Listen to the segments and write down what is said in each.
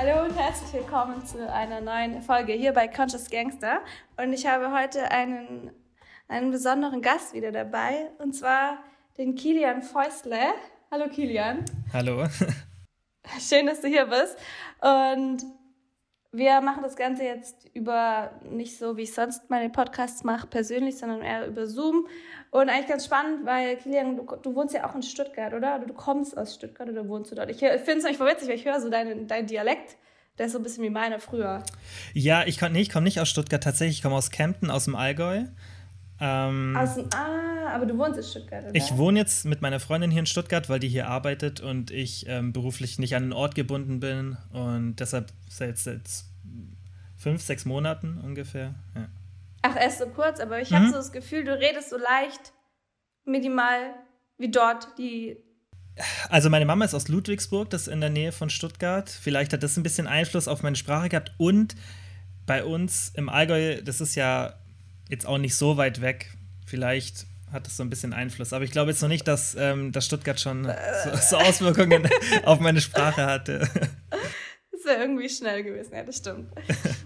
Hallo und herzlich willkommen zu einer neuen Folge hier bei Conscious Gangster. Und ich habe heute einen, einen besonderen Gast wieder dabei, und zwar den Kilian Fäusle. Hallo Kilian. Hallo. Schön, dass du hier bist. Und wir machen das Ganze jetzt über nicht so, wie ich sonst meine Podcasts mache, persönlich, sondern eher über Zoom. Und eigentlich ganz spannend, weil Kilian, du, du wohnst ja auch in Stuttgart, oder? Du kommst aus Stuttgart oder wohnst du dort? Ich finde es voll witzig, weil ich höre so deinen dein Dialekt. Der ist so ein bisschen wie meiner früher. Ja, ich, nee, ich komme nicht aus Stuttgart tatsächlich. Ich komme aus Kempten, aus dem Allgäu. Ähm, aus dem, ah, aber du wohnst in Stuttgart, oder? Ich wohne jetzt mit meiner Freundin hier in Stuttgart, weil die hier arbeitet und ich ähm, beruflich nicht an einen Ort gebunden bin. Und deshalb seit, seit fünf, sechs Monaten ungefähr. Ja. Ach, erst so kurz, aber ich mhm. habe so das Gefühl, du redest so leicht, minimal wie dort die. Also meine Mama ist aus Ludwigsburg, das ist in der Nähe von Stuttgart. Vielleicht hat das ein bisschen Einfluss auf meine Sprache gehabt. Und bei uns im Allgäu, das ist ja jetzt auch nicht so weit weg. Vielleicht hat das so ein bisschen Einfluss. Aber ich glaube jetzt noch nicht, dass, ähm, dass Stuttgart schon so, so Auswirkungen auf meine Sprache hatte. Wäre irgendwie schnell gewesen, ja, das stimmt.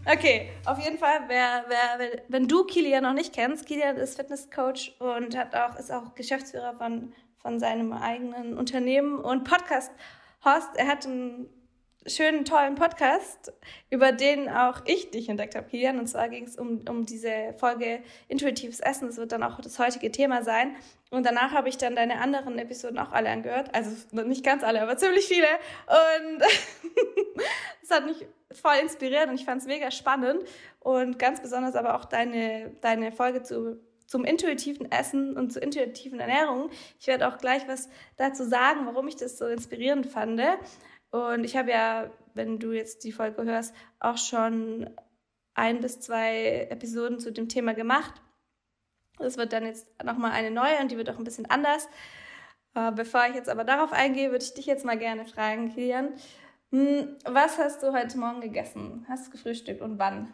Okay, auf jeden Fall, wer, wer, wenn du Kilian noch nicht kennst, Kilian ist Fitnesscoach und hat auch, ist auch Geschäftsführer von, von seinem eigenen Unternehmen und Podcast-Host. Er hat einen schönen, tollen Podcast, über den auch ich dich entdeckt habe, Kilian. Und zwar ging es um, um diese Folge Intuitives Essen. Das wird dann auch das heutige Thema sein. Und danach habe ich dann deine anderen Episoden auch alle angehört. Also nicht ganz alle, aber ziemlich viele. Und es hat mich voll inspiriert und ich fand es mega spannend. Und ganz besonders aber auch deine, deine Folge zu zum intuitiven Essen und zur intuitiven Ernährung. Ich werde auch gleich was dazu sagen, warum ich das so inspirierend fand. Und ich habe ja, wenn du jetzt die Folge hörst, auch schon ein bis zwei Episoden zu dem Thema gemacht. Es wird dann jetzt nochmal eine neue und die wird auch ein bisschen anders. Äh, bevor ich jetzt aber darauf eingehe, würde ich dich jetzt mal gerne fragen, Kilian. Hm, was hast du heute Morgen gegessen? Hast du gefrühstückt und wann?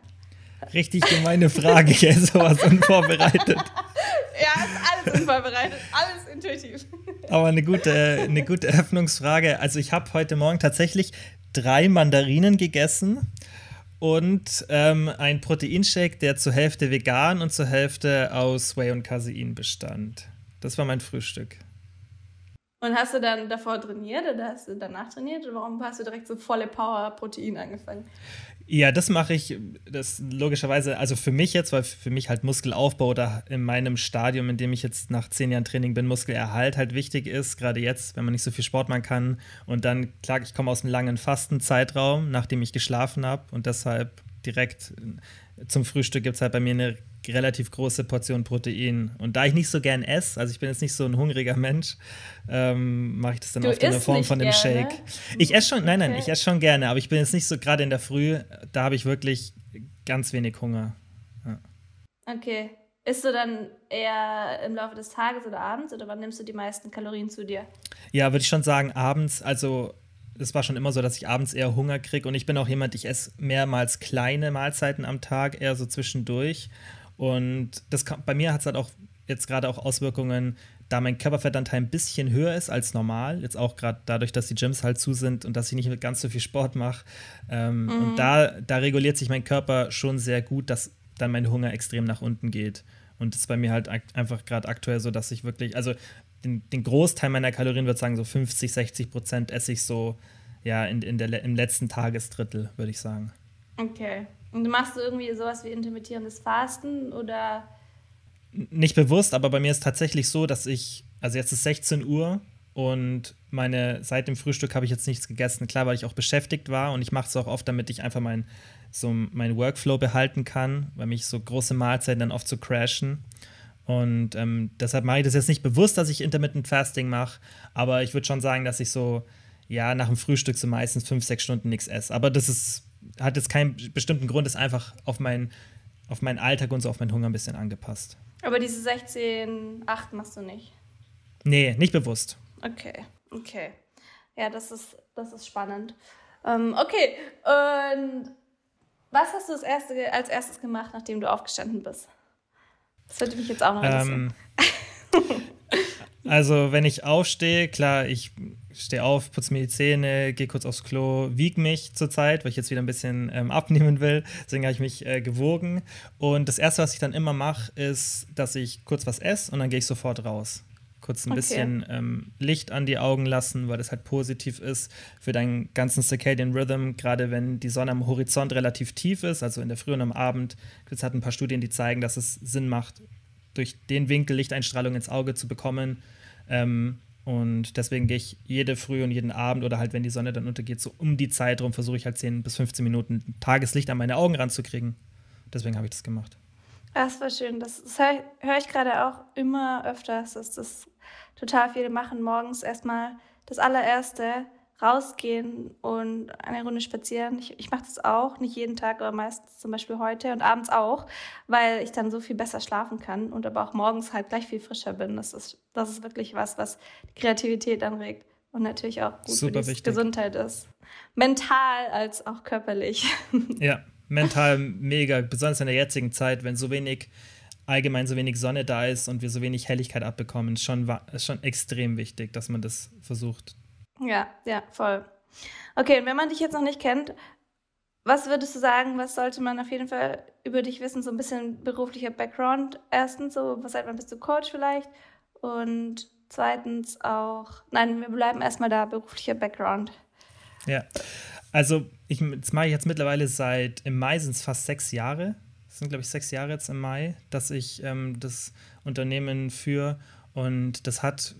Richtig gemeine Frage, ich esse sowas unvorbereitet. ja, ist alles unvorbereitet, alles intuitiv. Aber eine gute, eine gute Öffnungsfrage. Also ich habe heute Morgen tatsächlich drei Mandarinen gegessen und ähm, ein Proteinshake, der zur Hälfte vegan und zur Hälfte aus Whey und Casein bestand. Das war mein Frühstück. Und hast du dann davor trainiert oder hast du danach trainiert? Warum hast du direkt so volle Power Protein angefangen? Ja, das mache ich, das logischerweise, also für mich jetzt, weil für mich halt Muskelaufbau oder in meinem Stadium, in dem ich jetzt nach zehn Jahren Training bin, Muskelerhalt halt wichtig ist, gerade jetzt, wenn man nicht so viel Sport machen kann. Und dann, klar, ich komme aus einem langen Fastenzeitraum, nachdem ich geschlafen habe und deshalb direkt zum Frühstück gibt es halt bei mir eine relativ große Portion Protein. Und da ich nicht so gern esse, also ich bin jetzt nicht so ein hungriger Mensch, ähm, mache ich das dann du oft in der Form von dem Shake. Ich esse schon, nein, nein, okay. ich esse schon gerne, aber ich bin jetzt nicht so gerade in der Früh, da habe ich wirklich ganz wenig Hunger. Ja. Okay. Isst du dann eher im Laufe des Tages oder abends oder wann nimmst du die meisten Kalorien zu dir? Ja, würde ich schon sagen, abends, also es war schon immer so, dass ich abends eher Hunger kriege und ich bin auch jemand, ich esse mehrmals kleine Mahlzeiten am Tag, eher so zwischendurch. Und das kann, bei mir hat es halt auch jetzt gerade auch Auswirkungen, da mein Körperfettanteil ein bisschen höher ist als normal. Jetzt auch gerade dadurch, dass die Gyms halt zu sind und dass ich nicht ganz so viel Sport mache. Ähm, mhm. Und da, da reguliert sich mein Körper schon sehr gut, dass dann mein Hunger extrem nach unten geht. Und das ist bei mir halt einfach gerade aktuell so, dass ich wirklich, also den, den, Großteil meiner Kalorien, würde ich sagen, so 50, 60 Prozent esse ich so ja, in, in der, im letzten Tagesdrittel, würde ich sagen. Okay. Und machst du irgendwie sowas wie intermittierendes Fasten oder? Nicht bewusst, aber bei mir ist tatsächlich so, dass ich, also jetzt ist 16 Uhr und meine, seit dem Frühstück habe ich jetzt nichts gegessen. Klar, weil ich auch beschäftigt war und ich mache es auch oft, damit ich einfach mein, so meinen Workflow behalten kann, weil mich so große Mahlzeiten dann oft so crashen. Und ähm, deshalb mache ich das jetzt nicht bewusst, dass ich Intermittent Fasting mache, aber ich würde schon sagen, dass ich so, ja, nach dem Frühstück so meistens fünf, sechs Stunden nichts esse. Aber das ist hat jetzt keinen bestimmten Grund, ist einfach auf, mein, auf meinen Alltag und so auf meinen Hunger ein bisschen angepasst. Aber diese 16, 8 machst du nicht? Nee, nicht bewusst. Okay, okay. Ja, das ist, das ist spannend. Ähm, okay, und was hast du das erste, als erstes gemacht, nachdem du aufgestanden bist? Das würde mich jetzt auch noch interessieren. Ähm, Also, wenn ich aufstehe, klar, ich stehe auf, putze mir die Zähne, gehe kurz aufs Klo, wiege mich zurzeit, weil ich jetzt wieder ein bisschen ähm, abnehmen will. Deswegen habe ich mich äh, gewogen. Und das Erste, was ich dann immer mache, ist, dass ich kurz was esse und dann gehe ich sofort raus. Kurz ein okay. bisschen ähm, Licht an die Augen lassen, weil das halt positiv ist für deinen ganzen Circadian Rhythm, gerade wenn die Sonne am Horizont relativ tief ist, also in der Früh und am Abend. Es hat ein paar Studien, die zeigen, dass es Sinn macht, durch den Winkel Lichteinstrahlung ins Auge zu bekommen. Ähm, und deswegen gehe ich jede Früh und jeden Abend oder halt, wenn die Sonne dann untergeht, so um die Zeit rum, versuche ich halt 10 bis 15 Minuten Tageslicht an meine Augen ranzukriegen. Deswegen habe ich das gemacht. Das war schön. Das, das höre hör ich gerade auch immer öfters, dass das total viele machen. Morgens erstmal das allererste rausgehen und eine Runde spazieren. Ich, ich mache das auch, nicht jeden Tag, aber meistens zum Beispiel heute und abends auch, weil ich dann so viel besser schlafen kann und aber auch morgens halt gleich viel frischer bin. Das ist, das ist wirklich was, was die Kreativität anregt und natürlich auch gut Super für die Gesundheit ist. Mental als auch körperlich. Ja, mental mega, besonders in der jetzigen Zeit, wenn so wenig allgemein so wenig Sonne da ist und wir so wenig Helligkeit abbekommen, ist schon, ist schon extrem wichtig, dass man das versucht ja, ja, voll. Okay, und wenn man dich jetzt noch nicht kennt, was würdest du sagen, was sollte man auf jeden Fall über dich wissen? So ein bisschen beruflicher Background. Erstens, so, was seit wann bist du Coach vielleicht? Und zweitens auch, nein, wir bleiben erstmal da, beruflicher Background. Ja, also ich, das mache ich jetzt mittlerweile seit, im Mai sind es fast sechs Jahre. Das sind, glaube ich, sechs Jahre jetzt im Mai, dass ich ähm, das Unternehmen führe. Und das hat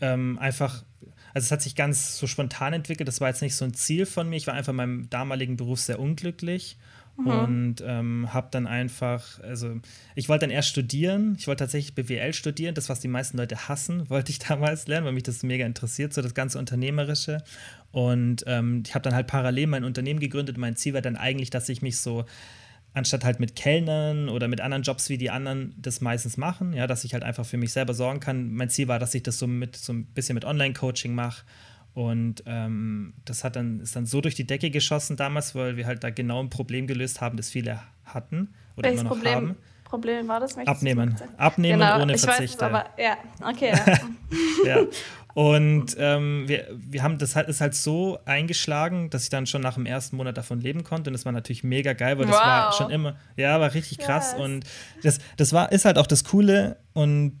ähm, einfach also es hat sich ganz so spontan entwickelt. Das war jetzt nicht so ein Ziel von mir. Ich war einfach in meinem damaligen Beruf sehr unglücklich mhm. und ähm, habe dann einfach, also ich wollte dann erst studieren. Ich wollte tatsächlich BWL studieren. Das, was die meisten Leute hassen, wollte ich damals lernen, weil mich das mega interessiert, so das ganze Unternehmerische. Und ähm, ich habe dann halt parallel mein Unternehmen gegründet. Mein Ziel war dann eigentlich, dass ich mich so anstatt halt mit Kellnern oder mit anderen Jobs, wie die anderen das meistens machen, ja, dass ich halt einfach für mich selber sorgen kann. Mein Ziel war, dass ich das so mit so ein bisschen mit Online-Coaching mache. Und ähm, das hat dann, ist dann so durch die Decke geschossen damals, weil wir halt da genau ein Problem gelöst haben, das viele hatten oder Welches immer noch Problem? haben. Problem war das? Abnehmen. Abnehmen genau, ohne Verzicht. Aber ja, okay. Ja. ja. Und ähm, wir, wir haben das halt, ist halt so eingeschlagen, dass ich dann schon nach dem ersten Monat davon leben konnte. Und das war natürlich mega geil, weil das wow. war schon immer, ja, war richtig krass. Yes. Und das, das war, ist halt auch das Coole. Und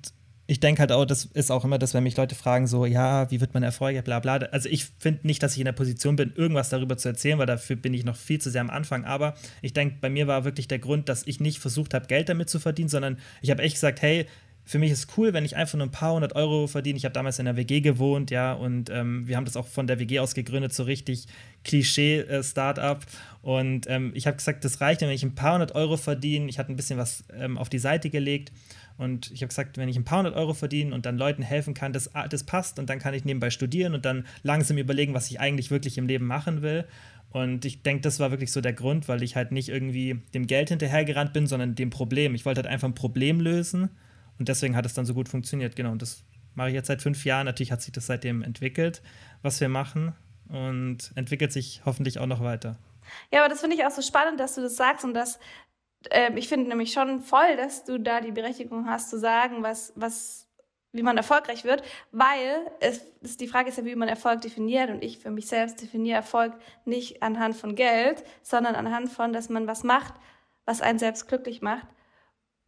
ich denke halt auch, das ist auch immer das, wenn mich Leute fragen, so, ja, wie wird man erfolgreich, bla bla. Also ich finde nicht, dass ich in der Position bin, irgendwas darüber zu erzählen, weil dafür bin ich noch viel zu sehr am Anfang. Aber ich denke, bei mir war wirklich der Grund, dass ich nicht versucht habe, Geld damit zu verdienen, sondern ich habe echt gesagt, hey, für mich ist cool, wenn ich einfach nur ein paar hundert Euro verdiene. Ich habe damals in der WG gewohnt, ja, und ähm, wir haben das auch von der WG aus gegründet, so richtig Klischee-Startup. Und ähm, ich habe gesagt, das reicht, wenn ich ein paar hundert Euro verdiene. Ich hatte ein bisschen was ähm, auf die Seite gelegt und ich habe gesagt, wenn ich ein paar hundert Euro verdiene und dann Leuten helfen kann, das, ah, das passt und dann kann ich nebenbei studieren und dann langsam überlegen, was ich eigentlich wirklich im Leben machen will. Und ich denke, das war wirklich so der Grund, weil ich halt nicht irgendwie dem Geld hinterhergerannt bin, sondern dem Problem. Ich wollte halt einfach ein Problem lösen und deswegen hat es dann so gut funktioniert. Genau, und das mache ich jetzt seit fünf Jahren. Natürlich hat sich das seitdem entwickelt, was wir machen und entwickelt sich hoffentlich auch noch weiter. Ja, aber das finde ich auch so spannend, dass du das sagst und dass äh, ich finde nämlich schon voll, dass du da die Berechtigung hast zu sagen, was, was, wie man erfolgreich wird, weil es, es die Frage ist ja, wie man Erfolg definiert und ich für mich selbst definiere Erfolg nicht anhand von Geld, sondern anhand von, dass man was macht, was einen selbst glücklich macht.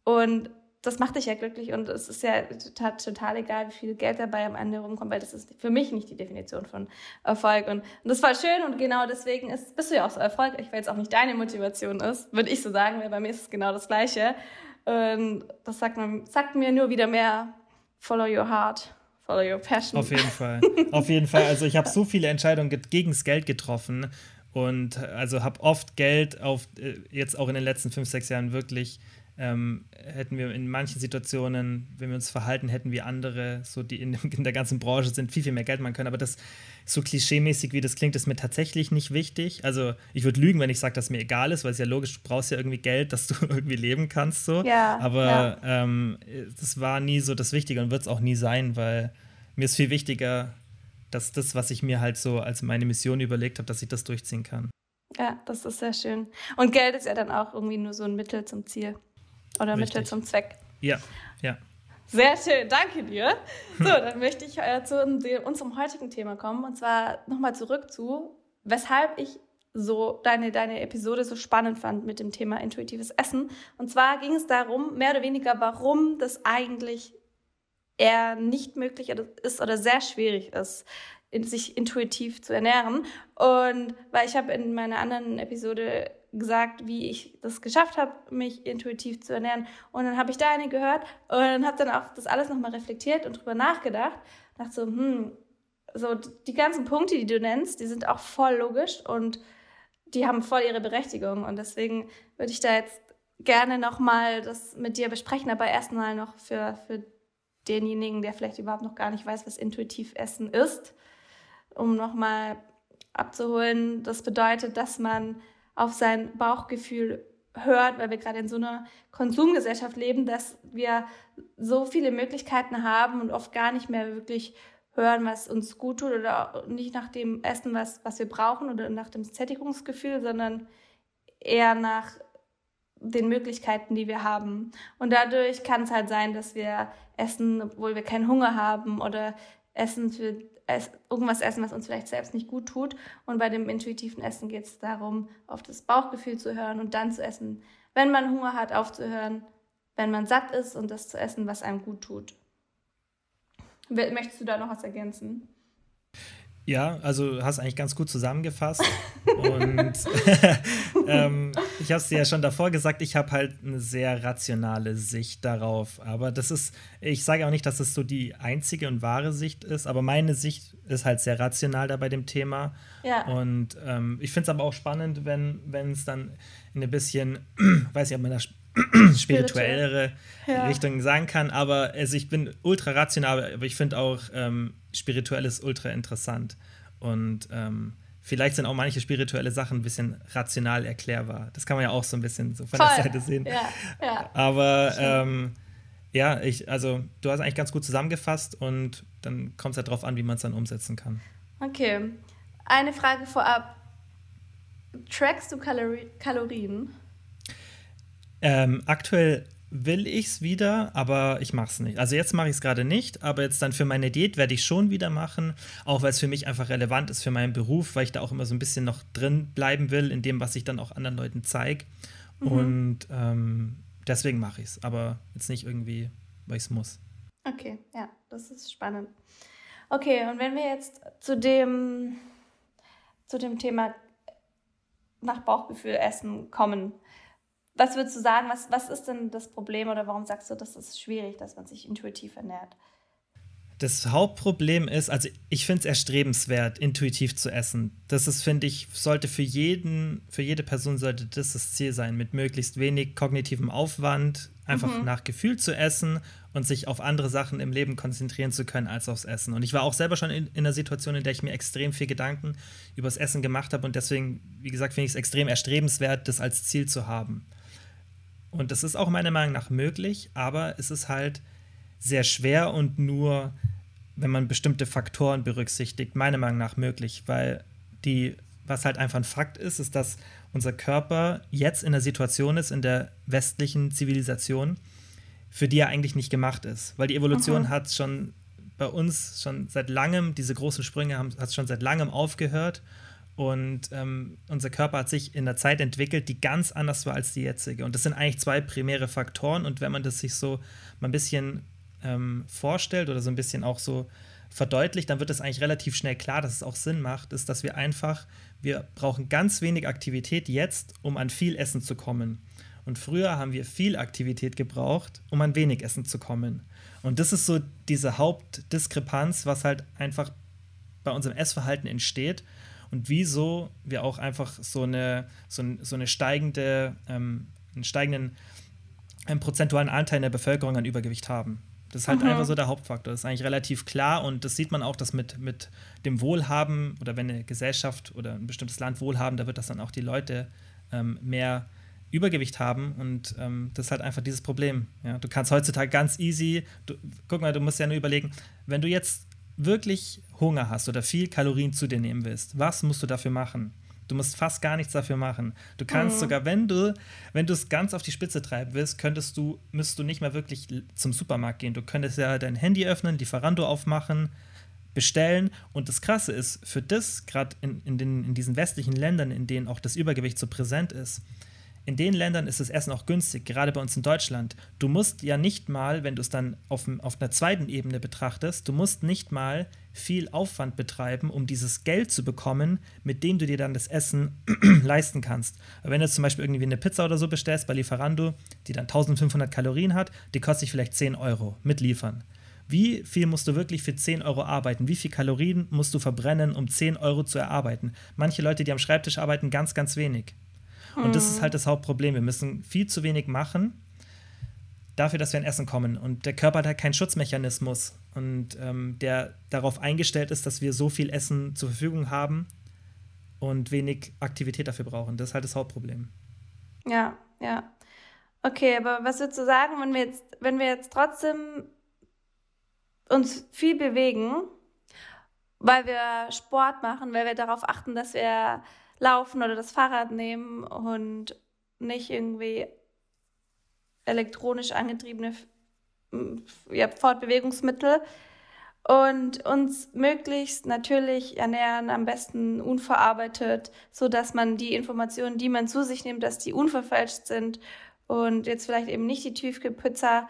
Und das macht dich ja glücklich und es ist ja total, total egal, wie viel Geld dabei am Ende rumkommt, weil das ist für mich nicht die Definition von Erfolg. Und, und das war schön und genau deswegen ist, bist du ja auch so erfolgreich, weil es auch nicht deine Motivation ist, würde ich so sagen, weil bei mir ist es genau das Gleiche. Und das sagt, man, sagt mir nur wieder mehr, follow your heart. Follow your passion. Auf jeden Fall. Auf jeden Fall. Also ich habe so viele Entscheidungen gegen das Geld getroffen und also habe oft Geld auf äh, jetzt auch in den letzten fünf, sechs Jahren wirklich ähm, hätten wir in manchen Situationen, wenn wir uns verhalten, hätten wir andere, so die in, in, der ganzen Branche sind, viel, viel mehr Geld machen können. Aber das so klischeemäßig, wie das klingt, ist mir tatsächlich nicht wichtig. Also ich würde lügen, wenn ich sage, dass mir egal ist, weil es ja logisch, du brauchst ja irgendwie Geld, dass du irgendwie leben kannst. So. Ja, Aber ja. Ähm, das war nie so das Wichtige und wird es auch nie sein, weil mir ist viel wichtiger, dass das, was ich mir halt so als meine Mission überlegt habe, dass ich das durchziehen kann. Ja, das ist sehr schön. Und Geld ist ja dann auch irgendwie nur so ein Mittel zum Ziel. Oder Richtig. Mittel zum Zweck. Ja, ja. Sehr schön, danke dir. So, dann möchte ich äh, zu unserem heutigen Thema kommen und zwar nochmal zurück zu, weshalb ich so deine, deine Episode so spannend fand mit dem Thema intuitives Essen. Und zwar ging es darum, mehr oder weniger, warum das eigentlich eher nicht möglich ist oder sehr schwierig ist, sich intuitiv zu ernähren. Und weil ich habe in meiner anderen Episode gesagt, wie ich das geschafft habe, mich intuitiv zu ernähren. Und dann habe ich da eine gehört und habe dann auch das alles nochmal reflektiert und drüber nachgedacht. Dachte so, hm, so die ganzen Punkte, die du nennst, die sind auch voll logisch und die haben voll ihre Berechtigung. Und deswegen würde ich da jetzt gerne nochmal das mit dir besprechen, aber erstmal noch für, für denjenigen, der vielleicht überhaupt noch gar nicht weiß, was intuitiv Essen ist, um nochmal abzuholen. Das bedeutet, dass man auf sein Bauchgefühl hört, weil wir gerade in so einer Konsumgesellschaft leben, dass wir so viele Möglichkeiten haben und oft gar nicht mehr wirklich hören, was uns gut tut oder nicht nach dem Essen, was, was wir brauchen oder nach dem Sättigungsgefühl, sondern eher nach den Möglichkeiten, die wir haben. Und dadurch kann es halt sein, dass wir essen, obwohl wir keinen Hunger haben oder essen für irgendwas essen, was uns vielleicht selbst nicht gut tut. Und bei dem intuitiven Essen geht es darum, auf das Bauchgefühl zu hören und dann zu essen, wenn man Hunger hat, aufzuhören, wenn man satt ist und das zu essen, was einem gut tut. Möchtest du da noch was ergänzen? Ja, also hast eigentlich ganz gut zusammengefasst. und ähm, ich habe es dir ja schon davor gesagt, ich habe halt eine sehr rationale Sicht darauf. Aber das ist, ich sage auch nicht, dass das so die einzige und wahre Sicht ist, aber meine Sicht ist halt sehr rational da bei dem Thema. Ja. Und ähm, ich finde es aber auch spannend, wenn es dann in ein bisschen, weiß ich, ob man das spirituellere ja. Richtung sagen kann. Aber also ich bin ultra rational, aber ich finde auch ähm, spirituelles ultra interessant. Und ähm, vielleicht sind auch manche spirituelle Sachen ein bisschen rational erklärbar. Das kann man ja auch so ein bisschen so von Voll. der Seite sehen. Ja, ja. Aber ähm, ja, ich, also du hast eigentlich ganz gut zusammengefasst und dann kommt es halt darauf an, wie man es dann umsetzen kann. Okay. Eine Frage vorab. Trackst du Kalori Kalorien? Ähm, aktuell will ich es wieder, aber ich mache es nicht. Also jetzt mache ich es gerade nicht, aber jetzt dann für meine Diät werde ich schon wieder machen, auch weil es für mich einfach relevant ist für meinen Beruf, weil ich da auch immer so ein bisschen noch drin bleiben will in dem, was ich dann auch anderen Leuten zeige. Mhm. Und ähm, deswegen mache ich es, aber jetzt nicht irgendwie, weil ich es muss. Okay, ja, das ist spannend. Okay, und wenn wir jetzt zu dem, zu dem Thema nach Bauchgefühl essen kommen, was würdest du sagen, was, was ist denn das Problem oder warum sagst du, das ist schwierig, dass man sich intuitiv ernährt? Das Hauptproblem ist, also ich finde es erstrebenswert, intuitiv zu essen. Das ist, finde ich, sollte für jeden, für jede Person sollte das das Ziel sein, mit möglichst wenig kognitivem Aufwand, einfach mhm. nach Gefühl zu essen und sich auf andere Sachen im Leben konzentrieren zu können als aufs Essen. Und ich war auch selber schon in, in einer Situation, in der ich mir extrem viel Gedanken über das Essen gemacht habe und deswegen, wie gesagt, finde ich es extrem erstrebenswert, das als Ziel zu haben. Und das ist auch meiner Meinung nach möglich, aber es ist halt sehr schwer und nur, wenn man bestimmte Faktoren berücksichtigt, meiner Meinung nach möglich, weil die, was halt einfach ein Fakt ist, ist, dass unser Körper jetzt in der Situation ist, in der westlichen Zivilisation, für die er eigentlich nicht gemacht ist. Weil die Evolution mhm. hat schon bei uns schon seit langem, diese großen Sprünge haben, hat schon seit langem aufgehört und ähm, unser Körper hat sich in der Zeit entwickelt, die ganz anders war als die jetzige. Und das sind eigentlich zwei primäre Faktoren. Und wenn man das sich so mal ein bisschen ähm, vorstellt oder so ein bisschen auch so verdeutlicht, dann wird es eigentlich relativ schnell klar, dass es auch Sinn macht, ist, dass wir einfach, wir brauchen ganz wenig Aktivität jetzt, um an viel Essen zu kommen. Und früher haben wir viel Aktivität gebraucht, um an wenig Essen zu kommen. Und das ist so diese Hauptdiskrepanz, was halt einfach bei unserem Essverhalten entsteht und wieso wir auch einfach so eine, so, so eine steigende, ähm, einen steigenden einen prozentualen Anteil in der Bevölkerung an Übergewicht haben. Das ist halt mhm. einfach so der Hauptfaktor. Das ist eigentlich relativ klar und das sieht man auch, dass mit, mit dem Wohlhaben oder wenn eine Gesellschaft oder ein bestimmtes Land Wohlhaben, da wird das dann auch die Leute ähm, mehr Übergewicht haben und ähm, das ist halt einfach dieses Problem. Ja? Du kannst heutzutage ganz easy, du, guck mal, du musst ja nur überlegen, wenn du jetzt wirklich Hunger hast oder viel Kalorien zu dir nehmen willst, was musst du dafür machen? Du musst fast gar nichts dafür machen. Du kannst mhm. sogar, wenn du, wenn du es ganz auf die Spitze treiben willst, könntest du, müsstest du nicht mehr wirklich zum Supermarkt gehen. Du könntest ja dein Handy öffnen, Lieferando aufmachen, bestellen. Und das Krasse ist, für das, gerade in, in, in diesen westlichen Ländern, in denen auch das Übergewicht so präsent ist, in den Ländern ist das Essen auch günstig, gerade bei uns in Deutschland. Du musst ja nicht mal, wenn du es dann auf, auf einer zweiten Ebene betrachtest, du musst nicht mal viel Aufwand betreiben, um dieses Geld zu bekommen, mit dem du dir dann das Essen leisten kannst. Wenn du zum Beispiel irgendwie eine Pizza oder so bestellst bei Lieferando, die dann 1500 Kalorien hat, die kostet sich vielleicht 10 Euro mit Liefern. Wie viel musst du wirklich für 10 Euro arbeiten? Wie viel Kalorien musst du verbrennen, um 10 Euro zu erarbeiten? Manche Leute, die am Schreibtisch arbeiten, ganz, ganz wenig. Und mhm. das ist hm. halt das Hauptproblem. Wir müssen viel zu wenig machen dafür, dass wir in Essen kommen. Und der Körper hat halt keinen Schutzmechanismus und ähm, der darauf eingestellt ist, dass wir so viel Essen zur Verfügung haben und wenig Aktivität dafür brauchen. Das ist halt das Hauptproblem. Ja, ja. Okay, aber was würdest du sagen, wenn wir jetzt, wenn wir jetzt trotzdem uns viel bewegen, weil wir Sport machen, weil wir darauf achten, dass wir laufen oder das Fahrrad nehmen und nicht irgendwie elektronisch angetriebene ja, Fortbewegungsmittel und uns möglichst natürlich ernähren, am besten unverarbeitet, so dass man die Informationen, die man zu sich nimmt, dass die unverfälscht sind und jetzt vielleicht eben nicht die Tiefkühlpizza,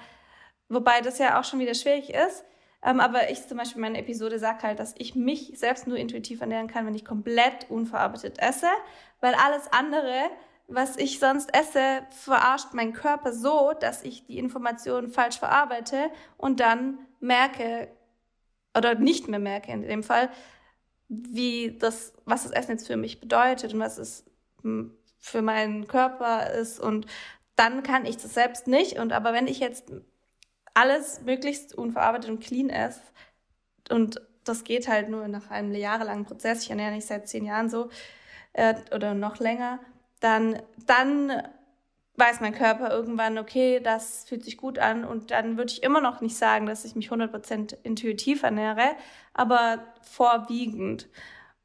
wobei das ja auch schon wieder schwierig ist. Ähm, aber ich zum Beispiel meine Episode sage halt, dass ich mich selbst nur intuitiv ernähren kann, wenn ich komplett unverarbeitet esse, weil alles andere, was ich sonst esse, verarscht meinen Körper so, dass ich die Informationen falsch verarbeite und dann merke oder nicht mehr merke in dem Fall, wie das, was das Essen jetzt für mich bedeutet und was es hm, für meinen Körper ist. Und dann kann ich das selbst nicht. Und aber wenn ich jetzt alles möglichst unverarbeitet und clean ist. Und das geht halt nur nach einem jahrelangen Prozess. Ich ernähre mich seit zehn Jahren so äh, oder noch länger. Dann, dann weiß mein Körper irgendwann, okay, das fühlt sich gut an. Und dann würde ich immer noch nicht sagen, dass ich mich 100% intuitiv ernähre, aber vorwiegend.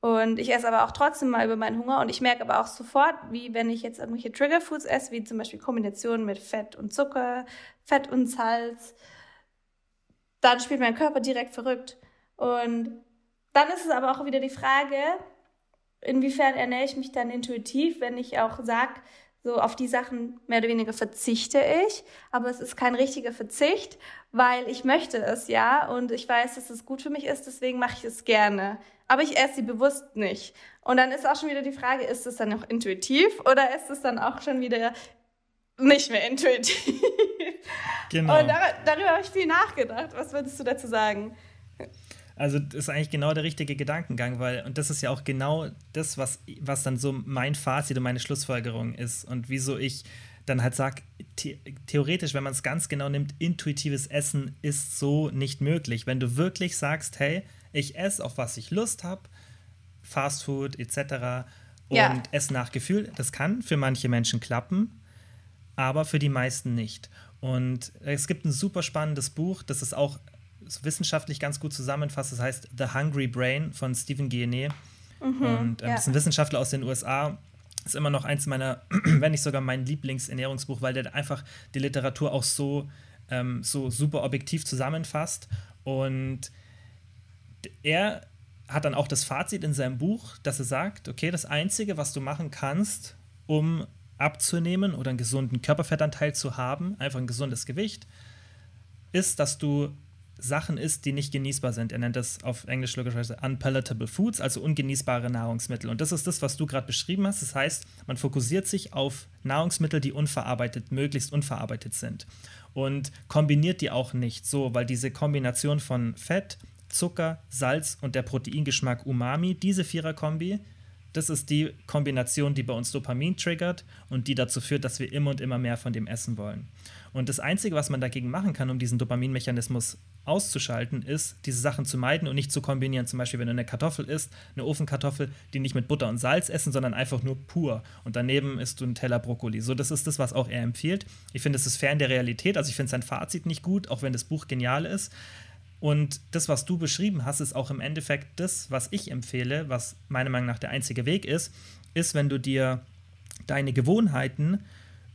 Und ich esse aber auch trotzdem mal über meinen Hunger und ich merke aber auch sofort, wie wenn ich jetzt irgendwelche Triggerfoods esse, wie zum Beispiel Kombinationen mit Fett und Zucker, Fett und Salz, dann spielt mein Körper direkt verrückt. Und dann ist es aber auch wieder die Frage, inwiefern ernähre ich mich dann intuitiv, wenn ich auch sage, so auf die Sachen mehr oder weniger verzichte ich, aber es ist kein richtiger Verzicht, weil ich möchte es ja und ich weiß, dass es gut für mich ist, deswegen mache ich es gerne aber ich esse sie bewusst nicht. Und dann ist auch schon wieder die Frage, ist es dann noch intuitiv oder ist es dann auch schon wieder nicht mehr intuitiv? Genau. Und dar darüber habe ich viel nachgedacht. Was würdest du dazu sagen? Also das ist eigentlich genau der richtige Gedankengang, weil, und das ist ja auch genau das, was, was dann so mein Fazit und meine Schlussfolgerung ist und wieso ich dann halt sage, the theoretisch, wenn man es ganz genau nimmt, intuitives Essen ist so nicht möglich. Wenn du wirklich sagst, hey, ich esse, auf was ich Lust habe, Fastfood etc. und ja. esse nach Gefühl. Das kann für manche Menschen klappen, aber für die meisten nicht. Und es gibt ein super spannendes Buch, das ist auch wissenschaftlich ganz gut zusammenfasst. Das heißt The Hungry Brain von Stephen Guyenet. Mhm, und ähm, ja. das ist ein Wissenschaftler aus den USA. Das ist immer noch eins meiner, wenn nicht sogar mein Lieblingsernährungsbuch, weil der einfach die Literatur auch so, ähm, so super objektiv zusammenfasst. Und er hat dann auch das Fazit in seinem Buch, dass er sagt, okay, das Einzige, was du machen kannst, um abzunehmen oder einen gesunden Körperfettanteil zu haben, einfach ein gesundes Gewicht, ist, dass du Sachen isst, die nicht genießbar sind. Er nennt das auf Englisch logischerweise unpalatable foods, also ungenießbare Nahrungsmittel. Und das ist das, was du gerade beschrieben hast. Das heißt, man fokussiert sich auf Nahrungsmittel, die unverarbeitet, möglichst unverarbeitet sind. Und kombiniert die auch nicht so, weil diese Kombination von Fett, Zucker, Salz und der Proteingeschmack Umami, diese Viererkombi, das ist die Kombination, die bei uns Dopamin triggert und die dazu führt, dass wir immer und immer mehr von dem essen wollen. Und das Einzige, was man dagegen machen kann, um diesen Dopaminmechanismus auszuschalten, ist, diese Sachen zu meiden und nicht zu kombinieren. Zum Beispiel, wenn du eine Kartoffel isst, eine Ofenkartoffel, die nicht mit Butter und Salz essen, sondern einfach nur pur. Und daneben isst du einen Teller Brokkoli. So, das ist das, was auch er empfiehlt. Ich finde, es ist fern der Realität. Also ich finde sein Fazit nicht gut, auch wenn das Buch genial ist Und das, was du beschrieben hast, ist auch im Endeffekt das, was ich empfehle, was meiner Meinung nach der einzige Weg ist, ist, wenn du dir deine Gewohnheiten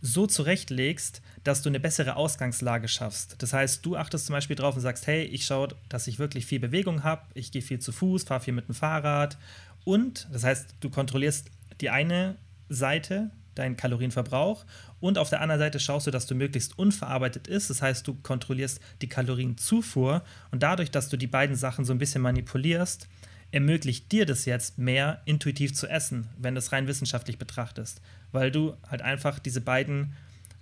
so zurechtlegst, dass du eine bessere Ausgangslage schaffst. Das heißt, du achtest zum Beispiel drauf und sagst, hey, ich schaue, dass ich wirklich viel Bewegung habe, ich gehe viel zu Fuß, fahre viel mit dem Fahrrad und, das heißt, du kontrollierst die eine Seite, deinen Kalorienverbrauch und auf der anderen Seite schaust du, dass du möglichst unverarbeitet isst. Das heißt, du kontrollierst die Kalorienzufuhr und dadurch, dass du die beiden Sachen so ein bisschen manipulierst, ermöglicht dir das jetzt mehr intuitiv zu essen, wenn du es rein wissenschaftlich betrachtest, weil du halt einfach diese beiden,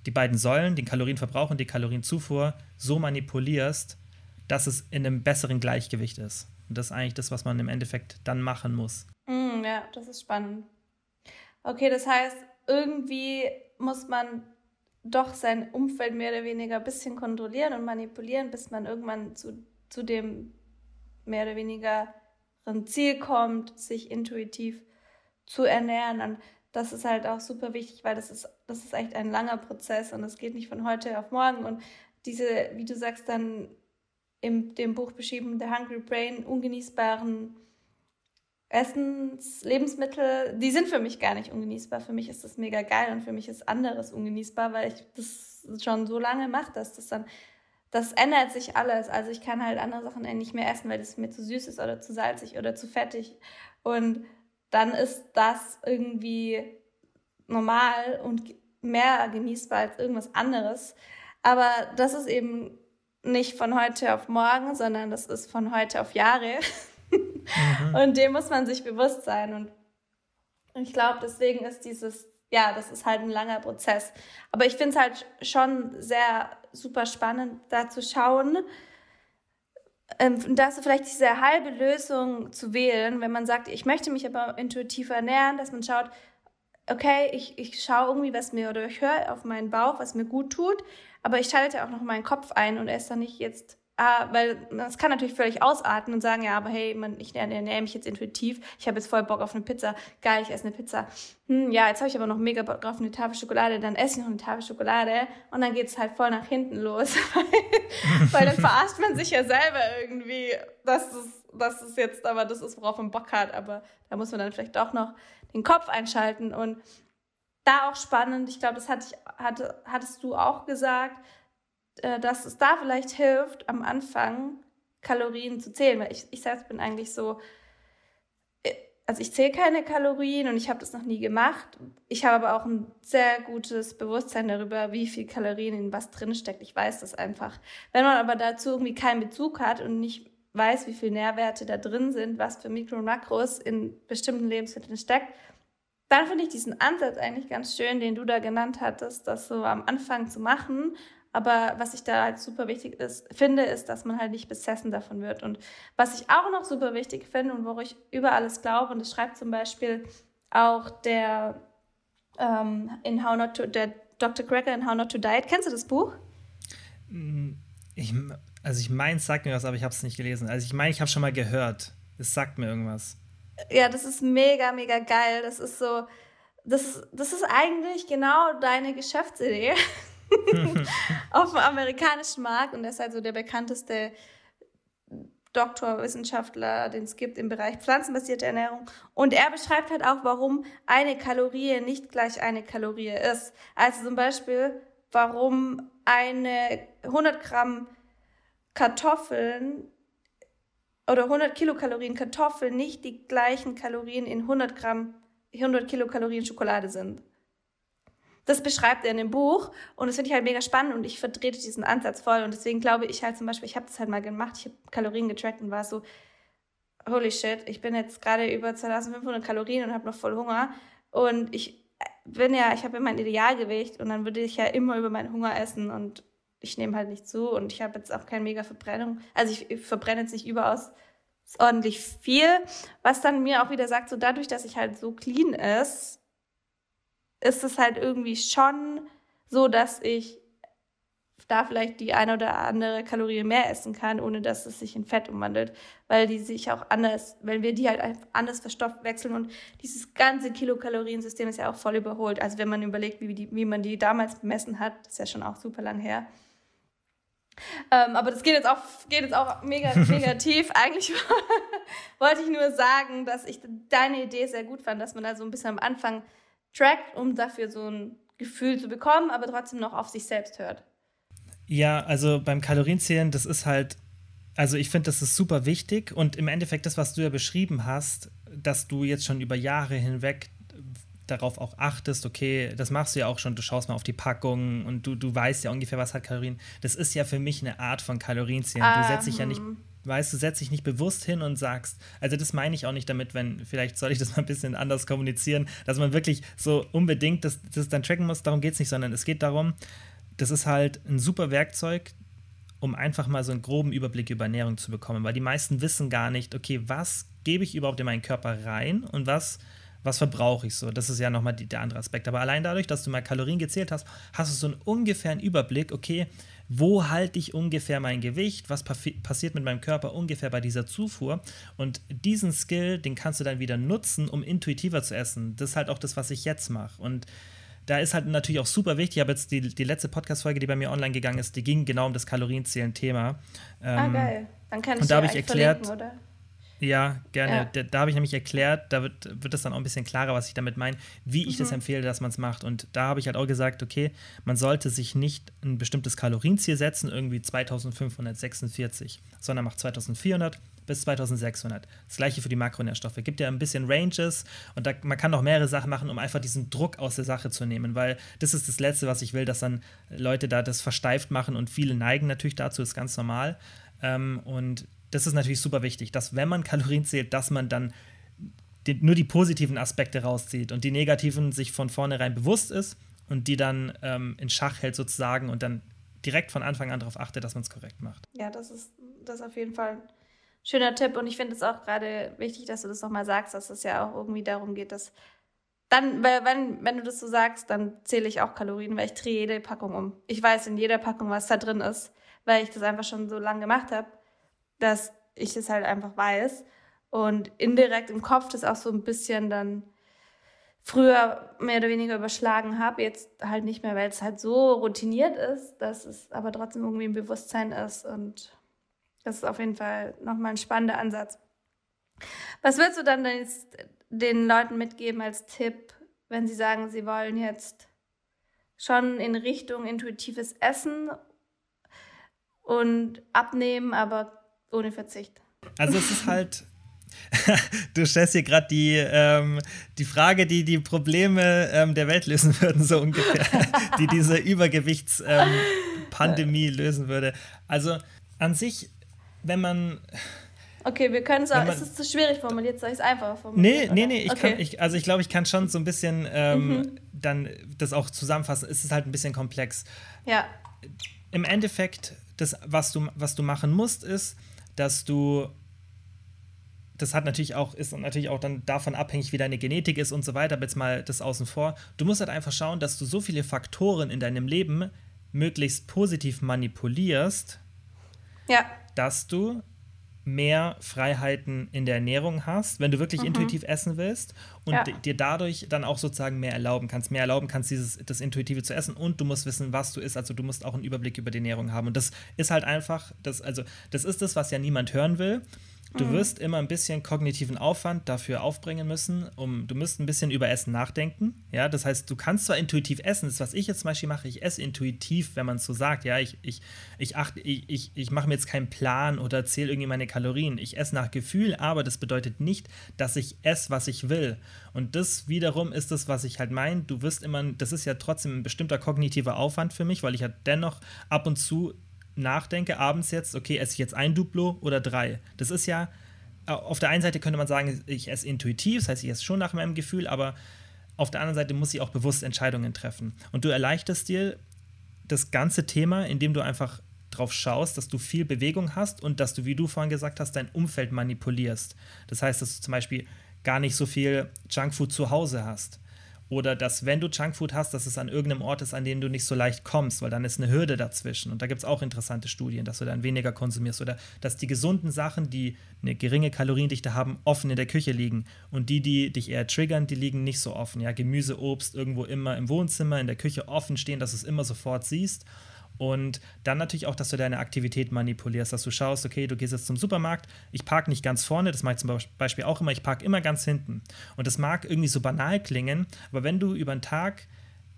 die beiden Säulen, den Kalorienverbrauch und die Kalorienzufuhr, so manipulierst, dass es in einem besseren Gleichgewicht ist. Und das ist eigentlich das, was man im Endeffekt dann machen muss. Mm, ja, das ist spannend. Okay, das heißt, irgendwie muss man doch sein Umfeld mehr oder weniger ein bisschen kontrollieren und manipulieren, bis man irgendwann zu, zu dem mehr oder weniger Ziel kommt, sich intuitiv zu ernähren. Und das ist halt auch super wichtig, weil das ist, das ist echt ein langer Prozess und es geht nicht von heute auf morgen. Und diese, wie du sagst, dann in dem Buch beschrieben, The Hungry Brain, ungenießbaren Essens, Lebensmittel, die sind für mich gar nicht ungenießbar. Für mich ist das mega geil und für mich ist anderes ungenießbar, weil ich das schon so lange mache, dass das dann das ändert sich alles. Also ich kann halt andere Sachen nicht mehr essen, weil das mir zu süß ist oder zu salzig oder zu fettig. Und dann ist das irgendwie normal und mehr genießbar als irgendwas anderes. Aber das ist eben nicht von heute auf morgen, sondern das ist von heute auf Jahre. mhm. Und dem muss man sich bewusst sein. Und ich glaube, deswegen ist dieses ja, das ist halt ein langer Prozess. Aber ich finde es halt schon sehr super spannend, da zu schauen, ähm, da so vielleicht diese halbe Lösung zu wählen, wenn man sagt, ich möchte mich aber intuitiv ernähren, dass man schaut, okay, ich, ich schaue irgendwie, was mir, oder ich höre auf meinen Bauch, was mir gut tut, aber ich schalte auch noch meinen Kopf ein und ist dann nicht jetzt Ah, weil das kann natürlich völlig ausarten und sagen, ja, aber hey, man, ich ernähre mich jetzt intuitiv, ich habe jetzt voll Bock auf eine Pizza, geil, ich esse eine Pizza. Hm, ja, jetzt habe ich aber noch mega Bock auf eine Tafel Schokolade, dann esse ich noch eine Tafel Schokolade und dann geht es halt voll nach hinten los. weil dann verarscht man sich ja selber irgendwie, dass es, dass es jetzt aber das ist, worauf man Bock hat, aber da muss man dann vielleicht doch noch den Kopf einschalten und da auch spannend, ich glaube, das hatte ich, hatte, hattest du auch gesagt, äh, dass es da vielleicht hilft, am Anfang Kalorien zu zählen. Weil ich, ich selbst bin eigentlich so, äh, also ich zähle keine Kalorien und ich habe das noch nie gemacht. Ich habe aber auch ein sehr gutes Bewusstsein darüber, wie viel Kalorien in was drinsteckt. Ich weiß das einfach. Wenn man aber dazu irgendwie keinen Bezug hat und nicht weiß, wie viel Nährwerte da drin sind, was für Mikro- und Makros in bestimmten Lebensmitteln steckt, dann finde ich diesen Ansatz eigentlich ganz schön, den du da genannt hattest, das so am Anfang zu machen, aber was ich da halt super wichtig ist, finde, ist, dass man halt nicht besessen davon wird. Und was ich auch noch super wichtig finde und wo ich über alles glaube, und das schreibt zum Beispiel auch der ähm, in How Not to, der Dr. Greger in How Not to Diet. Kennst du das Buch? Mm, ich, also ich meine, es sagt mir was, aber ich habe es nicht gelesen. Also ich meine, ich habe schon mal gehört. Es sagt mir irgendwas. Ja, das ist mega, mega geil. Das ist so, das, das ist eigentlich genau deine Geschäftsidee. auf dem amerikanischen Markt und er ist also der bekannteste Doktorwissenschaftler, den es gibt im Bereich pflanzenbasierte Ernährung. Und er beschreibt halt auch, warum eine Kalorie nicht gleich eine Kalorie ist. Also zum Beispiel, warum eine 100 Gramm Kartoffeln oder 100 Kilokalorien Kartoffeln nicht die gleichen Kalorien in 100 Gramm, 100 Kilokalorien Schokolade sind. Das beschreibt er in dem Buch und das finde ich halt mega spannend und ich vertrete diesen Ansatz voll und deswegen glaube ich halt zum Beispiel, ich habe das halt mal gemacht, ich habe Kalorien getrackt und war so, holy shit, ich bin jetzt gerade über 2500 Kalorien und habe noch voll Hunger und ich bin ja, ich habe ja mein Idealgewicht und dann würde ich ja immer über meinen Hunger essen und ich nehme halt nicht zu und ich habe jetzt auch keine mega Verbrennung, also ich verbrenne jetzt nicht überaus ordentlich viel, was dann mir auch wieder sagt, so dadurch, dass ich halt so clean ist, ist es halt irgendwie schon so, dass ich da vielleicht die eine oder andere Kalorie mehr essen kann, ohne dass es sich in Fett umwandelt, weil die sich auch anders, wenn wir die halt anders verstoffwechseln und dieses ganze Kilokaloriensystem ist ja auch voll überholt. Also wenn man überlegt, wie, die, wie man die damals bemessen hat, ist ja schon auch super lang her. Ähm, aber das geht jetzt auch, geht jetzt auch mega, mega tief. Eigentlich wollte ich nur sagen, dass ich deine Idee sehr gut fand, dass man da so ein bisschen am Anfang trackt, um dafür so ein Gefühl zu bekommen, aber trotzdem noch auf sich selbst hört. Ja, also beim Kalorienzählen, das ist halt, also ich finde, das ist super wichtig und im Endeffekt das, was du ja beschrieben hast, dass du jetzt schon über Jahre hinweg darauf auch achtest, okay, das machst du ja auch schon, du schaust mal auf die Packung und du, du weißt ja ungefähr, was hat Kalorien. Das ist ja für mich eine Art von Kalorienzählen. Ah, du setzt dich ja nicht, hm. Weißt du, setzt dich nicht bewusst hin und sagst, also das meine ich auch nicht damit, wenn, vielleicht soll ich das mal ein bisschen anders kommunizieren, dass man wirklich so unbedingt das, das dann tracken muss, darum geht es nicht, sondern es geht darum, das ist halt ein super Werkzeug, um einfach mal so einen groben Überblick über Ernährung zu bekommen, weil die meisten wissen gar nicht, okay, was gebe ich überhaupt in meinen Körper rein und was was verbrauche ich so? Das ist ja nochmal die, der andere Aspekt. Aber allein dadurch, dass du mal Kalorien gezählt hast, hast du so einen ungefähren Überblick, okay, wo halte ich ungefähr mein Gewicht, was passiert mit meinem Körper ungefähr bei dieser Zufuhr. Und diesen Skill, den kannst du dann wieder nutzen, um intuitiver zu essen. Das ist halt auch das, was ich jetzt mache. Und da ist halt natürlich auch super wichtig, ich habe jetzt die, die letzte Podcast-Folge, die bei mir online gegangen ist, die ging genau um das Kalorienzählen-Thema. ah, ähm, geil. Dann kann ich und da habe ich erklärt, oder? Ja, gerne. Ja. Da, da habe ich nämlich erklärt, da wird, wird das dann auch ein bisschen klarer, was ich damit meine, wie ich mhm. das empfehle, dass man es macht. Und da habe ich halt auch gesagt, okay, man sollte sich nicht ein bestimmtes Kalorienziel setzen, irgendwie 2546, sondern macht 2400 bis 2600. Das gleiche für die Makronährstoffe. Es gibt ja ein bisschen Ranges und da, man kann noch mehrere Sachen machen, um einfach diesen Druck aus der Sache zu nehmen, weil das ist das Letzte, was ich will, dass dann Leute da das versteift machen und viele neigen natürlich dazu, ist ganz normal. Ähm, und das ist natürlich super wichtig, dass wenn man Kalorien zählt, dass man dann die, nur die positiven Aspekte rauszieht und die negativen sich von vornherein bewusst ist und die dann ähm, in Schach hält sozusagen und dann direkt von Anfang an darauf achtet, dass man es korrekt macht. Ja, das ist, das ist auf jeden Fall ein schöner Tipp und ich finde es auch gerade wichtig, dass du das nochmal sagst, dass es ja auch irgendwie darum geht, dass dann, wenn, wenn du das so sagst, dann zähle ich auch Kalorien, weil ich drehe jede Packung um. Ich weiß in jeder Packung, was da drin ist, weil ich das einfach schon so lange gemacht habe dass ich es halt einfach weiß und indirekt im Kopf das auch so ein bisschen dann früher mehr oder weniger überschlagen habe, jetzt halt nicht mehr, weil es halt so routiniert ist, dass es aber trotzdem irgendwie im Bewusstsein ist und das ist auf jeden Fall nochmal ein spannender Ansatz. Was würdest du dann jetzt den Leuten mitgeben als Tipp, wenn sie sagen, sie wollen jetzt schon in Richtung intuitives Essen und abnehmen, aber ohne Verzicht. Also es ist halt, du stellst hier gerade die, ähm, die Frage, die die Probleme ähm, der Welt lösen würden, so ungefähr, die diese Übergewichtspandemie ähm, lösen würde. Also an sich, wenn man. Okay, wir können es auch. Ist es zu schwierig formuliert? Soll ich es einfacher formulieren? Nee, nee, nee. Ich okay. kann, ich, also ich glaube, ich kann schon so ein bisschen ähm, mhm. dann das auch zusammenfassen. Es ist halt ein bisschen komplex. Ja. Im Endeffekt, das, was du, was du machen musst, ist, dass du das hat natürlich auch, ist natürlich auch dann davon abhängig, wie deine Genetik ist und so weiter, aber jetzt mal das außen vor. Du musst halt einfach schauen, dass du so viele Faktoren in deinem Leben möglichst positiv manipulierst, ja. dass du mehr Freiheiten in der Ernährung hast, wenn du wirklich mhm. intuitiv essen willst und ja. dir dadurch dann auch sozusagen mehr erlauben kannst. Mehr erlauben kannst, dieses, das Intuitive zu essen und du musst wissen, was du isst. Also du musst auch einen Überblick über die Ernährung haben. Und das ist halt einfach, das, also das ist das, was ja niemand hören will. Du mhm. wirst immer ein bisschen kognitiven Aufwand dafür aufbringen müssen, um du musst ein bisschen über Essen nachdenken. Ja, das heißt, du kannst zwar intuitiv essen, das ist, was ich jetzt zum Beispiel mache, ich esse intuitiv, wenn man es so sagt. Ja, ich, ich, ich, achte, ich, ich, ich mache mir jetzt keinen Plan oder zähle irgendwie meine Kalorien. Ich esse nach Gefühl, aber das bedeutet nicht, dass ich esse, was ich will. Und das wiederum ist das, was ich halt meine. Du wirst immer, das ist ja trotzdem ein bestimmter kognitiver Aufwand für mich, weil ich ja dennoch ab und zu nachdenke, abends jetzt, okay, esse ich jetzt ein Duplo oder drei? Das ist ja, äh, auf der einen Seite könnte man sagen, ich esse intuitiv, das heißt, ich esse schon nach meinem Gefühl, aber auf der anderen Seite muss ich auch bewusst Entscheidungen treffen. Und du erleichterst dir das ganze Thema, indem du einfach drauf schaust, dass du viel Bewegung hast und dass du, wie du vorhin gesagt hast, dein Umfeld manipulierst. Das heißt, dass du zum Beispiel gar nicht so viel Junkfood zu Hause hast. Oder dass, wenn du Junkfood hast, dass es an irgendeinem Ort ist, an dem du nicht so leicht kommst, weil dann ist eine Hürde dazwischen. Und da gibt es auch interessante Studien, dass du dann weniger konsumierst. Oder dass die gesunden Sachen, die eine geringe Kaloriendichte haben, offen in der Küche liegen. Und die, die dich eher triggern, die liegen nicht so offen. Ja, Gemüse, Obst irgendwo immer im Wohnzimmer, in der Küche offen stehen, dass du es immer sofort siehst. Und dann natürlich auch, dass du deine Aktivität manipulierst, dass du schaust, okay, du gehst jetzt zum Supermarkt, ich parke nicht ganz vorne, das mache ich zum Beispiel auch immer, ich parke immer ganz hinten. Und das mag irgendwie so banal klingen, aber wenn du über den Tag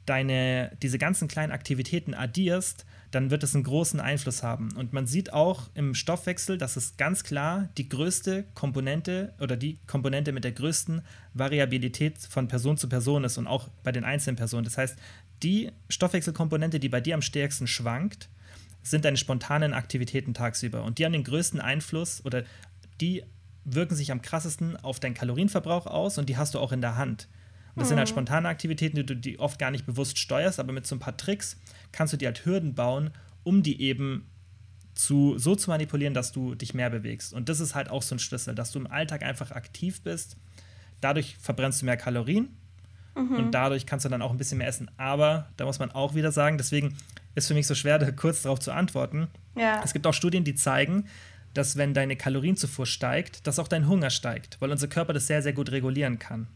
deine, diese ganzen kleinen Aktivitäten addierst, dann wird es einen großen Einfluss haben. Und man sieht auch im Stoffwechsel, dass es ganz klar die größte Komponente oder die Komponente mit der größten Variabilität von Person zu Person ist und auch bei den einzelnen Personen. Das heißt, die Stoffwechselkomponente, die bei dir am stärksten schwankt, sind deine spontanen Aktivitäten tagsüber. Und die haben den größten Einfluss oder die wirken sich am krassesten auf deinen Kalorienverbrauch aus und die hast du auch in der Hand. Und das mhm. sind halt hm. spontane Aktivitäten, die du die oft gar nicht bewusst steuerst, aber mit so ein paar Tricks kannst du dir halt Hürden bauen, um die eben zu, so zu manipulieren, dass du dich mehr bewegst. Und das ist halt auch so ein Schlüssel, dass du im Alltag einfach aktiv bist. Dadurch verbrennst du mehr Kalorien Mhm. Und dadurch kannst du dann auch ein bisschen mehr essen. Aber da muss man auch wieder sagen, deswegen ist für mich so schwer, da kurz darauf zu antworten. Ja. Es gibt auch Studien, die zeigen, dass wenn deine Kalorienzufuhr steigt, dass auch dein Hunger steigt, weil unser Körper das sehr, sehr gut regulieren kann.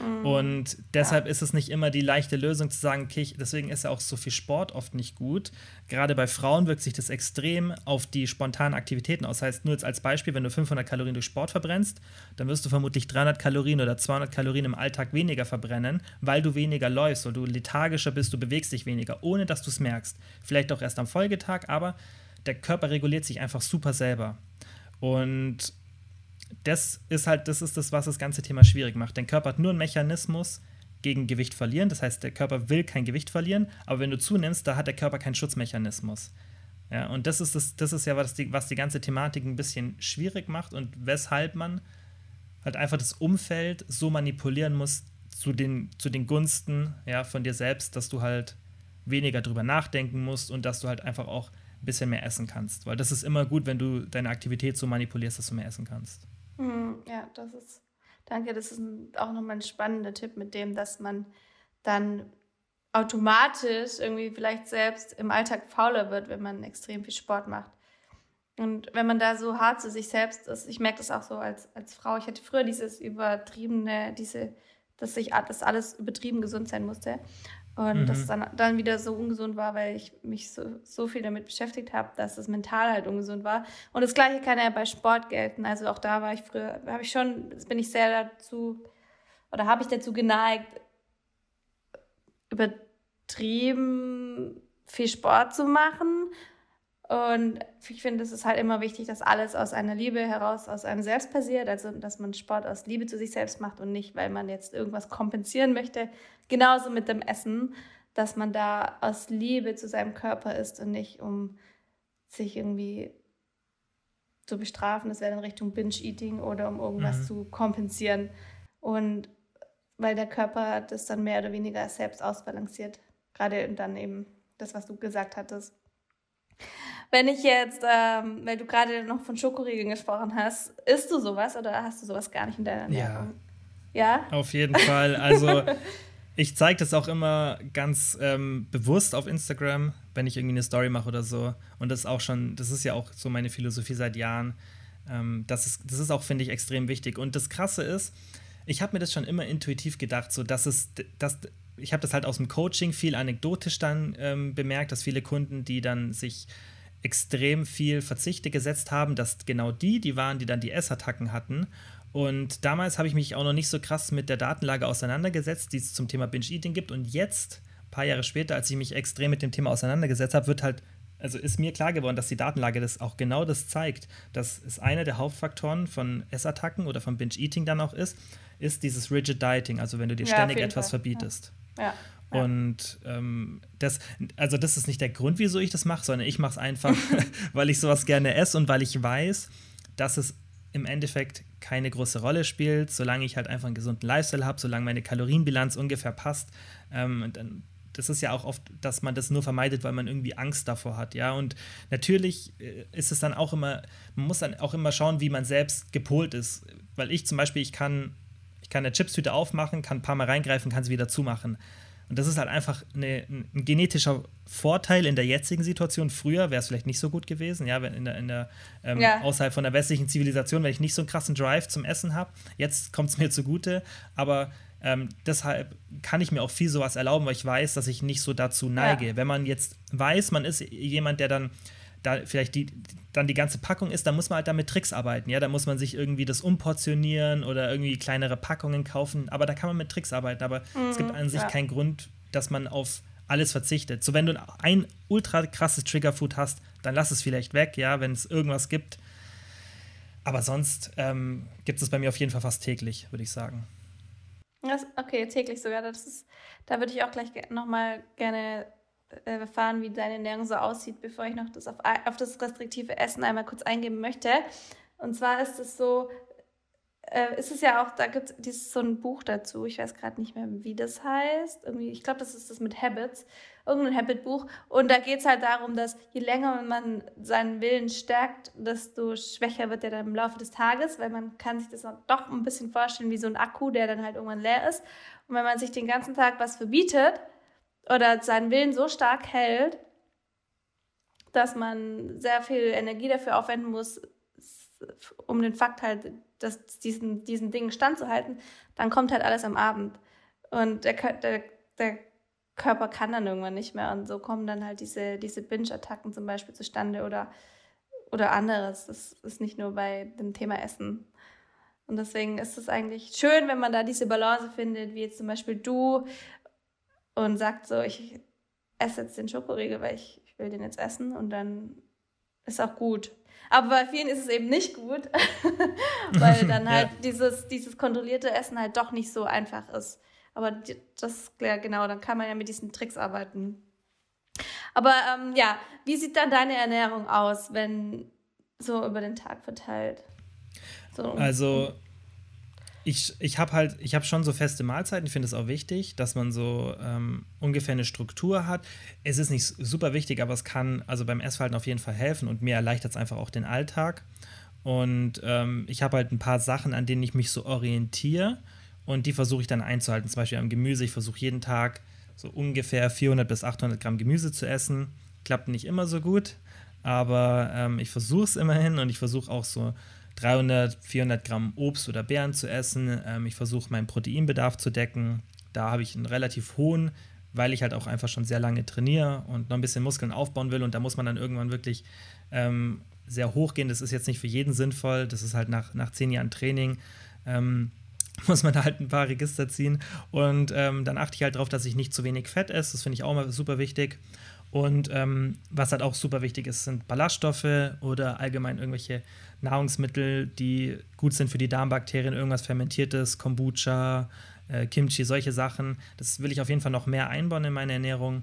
Mhm. Und deshalb ja. ist es nicht immer die leichte Lösung zu sagen, okay, deswegen ist ja auch so viel Sport oft nicht gut. Gerade bei Frauen wirkt sich das extrem auf die spontanen Aktivitäten aus. Das heißt, nur jetzt als Beispiel, wenn du 500 Kalorien durch Sport verbrennst, dann wirst du vermutlich 300 Kalorien oder 200 Kalorien im Alltag weniger verbrennen, weil du weniger läufst, weil du lethargischer bist, du bewegst dich weniger, ohne dass du es merkst. Vielleicht auch erst am Folgetag, aber der Körper reguliert sich einfach super selber. Und das ist halt, das ist das, was das ganze Thema schwierig macht. Dein Körper hat nur einen Mechanismus gegen Gewicht verlieren. Das heißt, der Körper will kein Gewicht verlieren, aber wenn du zunimmst, da hat der Körper keinen Schutzmechanismus. Ja, und das ist, das, das ist ja, was die, was die ganze Thematik ein bisschen schwierig macht und weshalb man halt einfach das Umfeld so manipulieren muss zu den, zu den Gunsten ja, von dir selbst, dass du halt weniger drüber nachdenken musst und dass du halt einfach auch ein bisschen mehr essen kannst. Weil das ist immer gut, wenn du deine Aktivität so manipulierst, dass du mehr essen kannst. Mhm, ja, das ist, danke, das ist auch nochmal ein spannender Tipp mit dem, dass man dann automatisch irgendwie vielleicht selbst im Alltag fauler wird, wenn man extrem viel Sport macht. Und wenn man da so hart zu sich selbst ist, ich merke das auch so als, als Frau, ich hatte früher dieses übertriebene, diese, dass ich dass alles übertrieben gesund sein musste. Und mhm. dass es dann, dann wieder so ungesund war, weil ich mich so, so viel damit beschäftigt habe, dass es mental halt ungesund war. Und das gleiche kann ja bei Sport gelten. Also auch da war ich früher, habe ich schon, bin ich sehr dazu, oder habe ich dazu geneigt, übertrieben viel Sport zu machen und ich finde, es ist halt immer wichtig, dass alles aus einer Liebe heraus, aus einem selbst passiert. Also, dass man Sport aus Liebe zu sich selbst macht und nicht, weil man jetzt irgendwas kompensieren möchte. Genauso mit dem Essen, dass man da aus Liebe zu seinem Körper ist und nicht, um sich irgendwie zu bestrafen. Das wäre in Richtung Binge-Eating oder um irgendwas mhm. zu kompensieren. Und weil der Körper das dann mehr oder weniger selbst ausbalanciert. Gerade dann eben das, was du gesagt hattest wenn ich jetzt, ähm, weil du gerade noch von Schokoriegeln gesprochen hast, isst du sowas oder hast du sowas gar nicht in deiner Ernährung? Ja. Ja? Auf jeden Fall. Also ich zeige das auch immer ganz ähm, bewusst auf Instagram, wenn ich irgendwie eine Story mache oder so. Und das ist auch schon, das ist ja auch so meine Philosophie seit Jahren. Ähm, das, ist, das ist auch, finde ich, extrem wichtig. Und das Krasse ist, ich habe mir das schon immer intuitiv gedacht, so dass es, dass ich habe das halt aus dem Coaching viel anekdotisch dann ähm, bemerkt, dass viele Kunden, die dann sich extrem viel Verzichte gesetzt haben, dass genau die, die waren, die dann die Essattacken hatten. Und damals habe ich mich auch noch nicht so krass mit der Datenlage auseinandergesetzt, die es zum Thema Binge-Eating gibt. Und jetzt, ein paar Jahre später, als ich mich extrem mit dem Thema auseinandergesetzt habe, wird halt, also ist mir klar geworden, dass die Datenlage das auch genau das zeigt. dass es einer der Hauptfaktoren von Essattacken oder von Binge-Eating dann auch ist, ist dieses Rigid Dieting, also wenn du dir ja, ständig etwas Fall. verbietest. Ja. ja. Und ähm, das, also das ist nicht der Grund, wieso ich das mache, sondern ich mache es einfach, weil ich sowas gerne esse und weil ich weiß, dass es im Endeffekt keine große Rolle spielt, solange ich halt einfach einen gesunden Lifestyle habe, solange meine Kalorienbilanz ungefähr passt. Ähm, dann, das ist ja auch oft, dass man das nur vermeidet, weil man irgendwie Angst davor hat, ja. Und natürlich äh, ist es dann auch immer, man muss dann auch immer schauen, wie man selbst gepolt ist. Weil ich zum Beispiel, ich kann, ich kann eine Chipstüte aufmachen, kann ein paar Mal reingreifen, kann sie wieder zumachen. Und das ist halt einfach eine, ein genetischer Vorteil in der jetzigen Situation. Früher wäre es vielleicht nicht so gut gewesen, ja, wenn in der, in der ähm, ja. außerhalb von der westlichen Zivilisation, wenn ich nicht so einen krassen Drive zum Essen habe. Jetzt kommt es mir zugute, aber Ähm, deshalb kann ich mir auch viel sowas erlauben, weil ich weiß, dass ich nicht so dazu neige. Ja. Wenn man jetzt weiß, man ist jemand, der dann da vielleicht die, dann die ganze Packung ist, dann muss man halt damit Tricks arbeiten. Ja, da muss man sich irgendwie das umportionieren oder irgendwie kleinere Packungen kaufen. Aber da kann man mit Tricks arbeiten. Aber mhm, es gibt mhm, an sich ja. keinen Grund, dass man auf alles verzichtet. So, wenn du ein ultra krasses Triggerfood hast, dann lass es vielleicht weg, ja, wenn es irgendwas gibt. Aber sonst ähm, gibt es bei mir auf jeden Fall fast täglich, würde ich sagen. Das, okay, täglich sogar. Das ist, da würde ich auch gleich nochmal gerne erfahren, wie deine Ernährung so aussieht, bevor ich noch das auf, auf das restriktive Essen einmal kurz eingeben möchte. Und zwar ist es so, äh, ist es ja auch, da gibt es so ein Buch dazu, ich weiß gerade nicht mehr, wie das heißt. Irgendwie, ich glaube, das ist das mit Habits, irgendein Habit-Buch. Und da geht es halt darum, dass je länger man seinen Willen stärkt, desto schwächer wird er dann im Laufe des Tages, weil man kann sich das doch ein bisschen vorstellen wie so ein Akku, der dann halt irgendwann leer ist. Und wenn man sich den ganzen Tag was verbietet oder seinen Willen so stark hält, dass man sehr viel Energie dafür aufwenden muss, um den Fakt halt das, diesen, diesen Dingen standzuhalten, dann kommt halt alles am Abend. Und der, der, der Körper kann dann irgendwann nicht mehr. Und so kommen dann halt diese, diese Binge-Attacken zum Beispiel zustande oder, oder anderes. Das ist nicht nur bei dem Thema Essen. Und deswegen ist es eigentlich schön, wenn man da diese Balance findet, wie jetzt zum Beispiel du und sagt so, ich esse jetzt den Schokoriegel, weil ich, ich will den jetzt essen und dann ist auch gut. Aber bei vielen ist es eben nicht gut, weil dann halt ja. dieses, dieses kontrollierte Essen halt doch nicht so einfach ist. Aber das, ja genau, dann kann man ja mit diesen Tricks arbeiten. Aber ähm, ja, wie sieht dann deine Ernährung aus, wenn so über den Tag verteilt? So. Also ich, ich habe halt, ich habe schon so feste Mahlzeiten, ich finde es auch wichtig, dass man so ähm, ungefähr eine Struktur hat. Es ist nicht super wichtig, aber es kann also beim Essverhalten auf jeden Fall helfen und mir erleichtert es einfach auch den Alltag. Und ähm, ich habe halt ein paar Sachen, an denen ich mich so orientiere und die versuche ich dann einzuhalten. Zum Beispiel am Gemüse, ich versuche jeden Tag so ungefähr 400 bis 800 Gramm Gemüse zu essen. Klappt nicht immer so gut, aber ähm, ich versuche es immerhin und ich versuche auch so 300, 400 Gramm Obst oder Beeren zu essen. Ähm, ich versuche meinen Proteinbedarf zu decken. Da habe ich einen relativ hohen, weil ich halt auch einfach schon sehr lange trainiere und noch ein bisschen Muskeln aufbauen will. Und da muss man dann irgendwann wirklich ähm, sehr hoch gehen. Das ist jetzt nicht für jeden sinnvoll. Das ist halt nach, nach zehn Jahren Training. Ähm, muss man halt ein paar Register ziehen. Und ähm, dann achte ich halt darauf, dass ich nicht zu wenig Fett esse. Das finde ich auch mal super wichtig. Und ähm, was halt auch super wichtig ist, sind Ballaststoffe oder allgemein irgendwelche Nahrungsmittel, die gut sind für die Darmbakterien, irgendwas Fermentiertes, Kombucha, äh, Kimchi, solche Sachen. Das will ich auf jeden Fall noch mehr einbauen in meine Ernährung.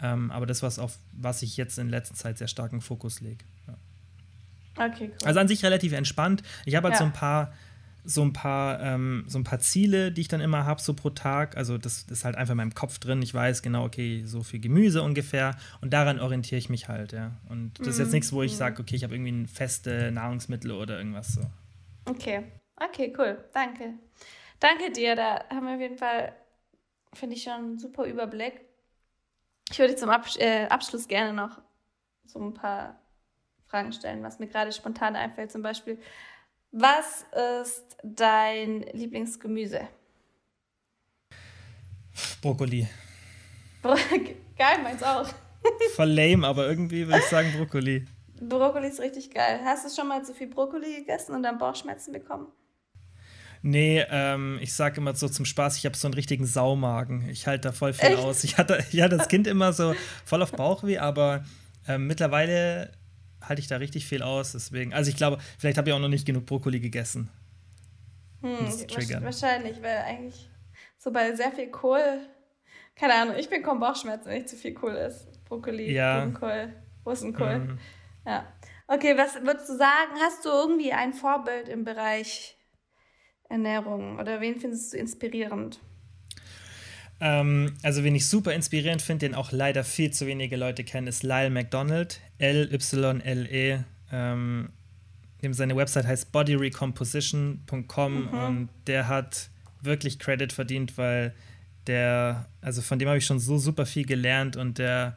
Ähm, aber das, was auf was ich jetzt in letzter Zeit sehr starken Fokus lege. Ja. Okay, cool. Also an sich relativ entspannt. Ich habe halt ja. so ein paar so ein paar, ähm, so ein paar Ziele, die ich dann immer habe, so pro Tag. Also das, ist halt einfach in meinem Kopf drin. Ich weiß genau, okay, so viel Gemüse ungefähr. Und daran orientiere ich mich halt, ja. Und das mhm. ist jetzt mhm. nichts, wo ich mhm. sage, okay, ich habe irgendwie ein feste Nahrungsmittel oder irgendwas so. Okay. Okay, cool. Danke. Danke dir. Da haben wir auf jeden Fall, finde ich, schon einen super Überblick. Ich würde zum Abs äh, Abschluss gerne noch so ein paar Fragen stellen, was mir gerade spontan einfällt. Zum Beispiel, was ist dein Lieblingsgemüse? Brokkoli. Bro geil, meins auch. Voll lame, aber irgendwie würde ich sagen Brokkoli. Brokkoli ist richtig geil. Hast du schon mal zu viel Brokkoli gegessen und dann Bauchschmerzen bekommen? Nee, ähm, ich sage immer so zum Spaß, ich habe so einen richtigen Saumagen. Ich halte da voll viel Echt? aus. Ich hatte, hatte das Kind immer so voll auf Bauchweh, aber äh, mittlerweile halte ich da richtig viel aus. Deswegen, also ich glaube, vielleicht habe ich auch noch nicht genug Brokkoli gegessen. Hm, wahrscheinlich, weil eigentlich so bei sehr viel Kohl, keine Ahnung, ich bekomme Bauchschmerzen, wenn nicht zu viel Kohl ist. Brokkoli, ja. Blumenkohl, Rosenkohl. Mhm. Ja. Okay, was würdest du sagen? Hast du irgendwie ein Vorbild im Bereich Ernährung oder wen findest du inspirierend? Ähm, also, wen ich super inspirierend finde, den auch leider viel zu wenige Leute kennen, ist Lyle McDonald. L-Y-L-E. Ähm, seine Website heißt bodyrecomposition.com mhm. und der hat wirklich Credit verdient, weil der, also von dem habe ich schon so super viel gelernt und der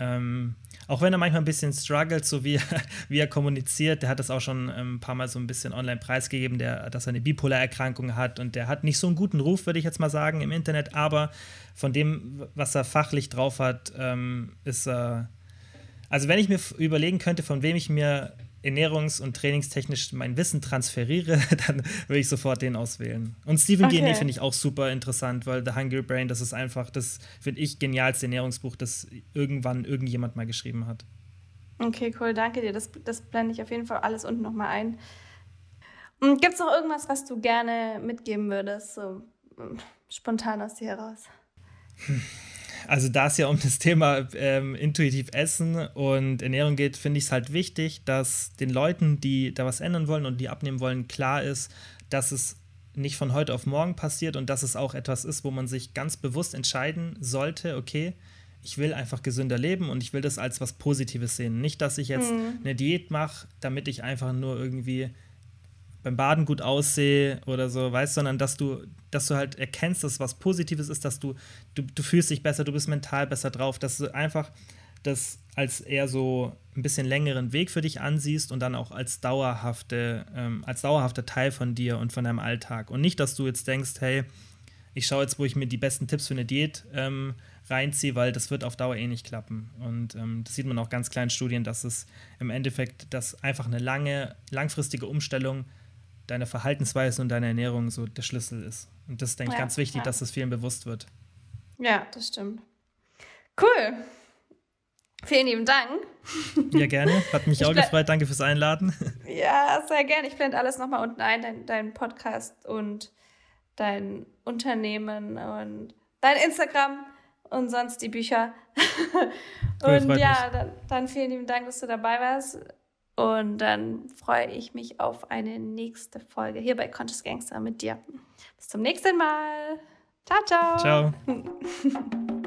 Ähm, auch wenn er manchmal ein bisschen struggelt, so wie, wie er kommuniziert, der hat das auch schon ähm, ein paar Mal so ein bisschen online preisgegeben, der, dass er eine Bipolarerkrankung hat und der hat nicht so einen guten Ruf, würde ich jetzt mal sagen, im Internet, aber von dem, was er fachlich drauf hat, ähm, ist er. Also, wenn ich mir überlegen könnte, von wem ich mir ernährungs- und trainingstechnisch mein Wissen transferiere, dann würde ich sofort den auswählen. Und Stephen okay. Guinea finde ich auch super interessant, weil The Hungry Brain, das ist einfach das, finde ich, genialste Ernährungsbuch, das irgendwann irgendjemand mal geschrieben hat. Okay, cool, danke dir. Das, das blende ich auf jeden Fall alles unten nochmal ein. Gibt es noch irgendwas, was du gerne mitgeben würdest, so hm, spontan aus dir heraus? Hm also da es ja um das Thema ähm, intuitiv Essen und Ernährung geht, finde ich es halt wichtig, dass den Leuten, die da was ändern wollen und die abnehmen wollen, klar ist, dass es nicht von heute auf morgen passiert und dass es auch etwas ist, wo man sich ganz bewusst entscheiden sollte, okay, ich will einfach gesünder leben und ich will das als was Positives sehen. Nicht, dass ich jetzt mhm. eine Diät mache, damit ich einfach nur irgendwie beim Baden gut aussehe oder so, weißt, sondern dass du, dass du halt erkennst, dass was Positives ist, dass du, du, du fühlst dich besser, du bist mental besser drauf, dass du einfach das als eher so ein bisschen längeren Weg für dich ansiehst und dann auch als dauerhafte, ähm, als dauerhafter Teil von dir und von deinem Alltag. Und nicht, dass du jetzt denkst, hey, ich schaue jetzt, wo ich mir die besten Tipps für eine Diät ähm, reinziehe, weil das wird auf Dauer eh nicht klappen. Und ähm, das sieht man auch ganz kleinen Studien, dass es im Endeffekt, dass einfach eine lange, langfristige Umstellung deine Verhaltensweise und deine Ernährung so der Schlüssel ist. Und das ist, denke ich, ganz wichtig, ja. dass das vielen bewusst wird. Ja, das stimmt. Cool. Vielen lieben Dank. Ja, gerne. Hat mich ich auch gefreut. Danke fürs Einladen. Ja, sehr gerne. Ich blende alles nochmal unten ein, dein, dein Podcast und dein Unternehmen und dein Instagram und sonst die Bücher. Und ja, dann, dann, vielen lieben Dank, dass du dabei warst. Und dann freue ich mich auf eine nächste Folge hier bei Conscious Gangster mit dir. Bis zum nächsten Mal. Ciao, ciao. Ciao.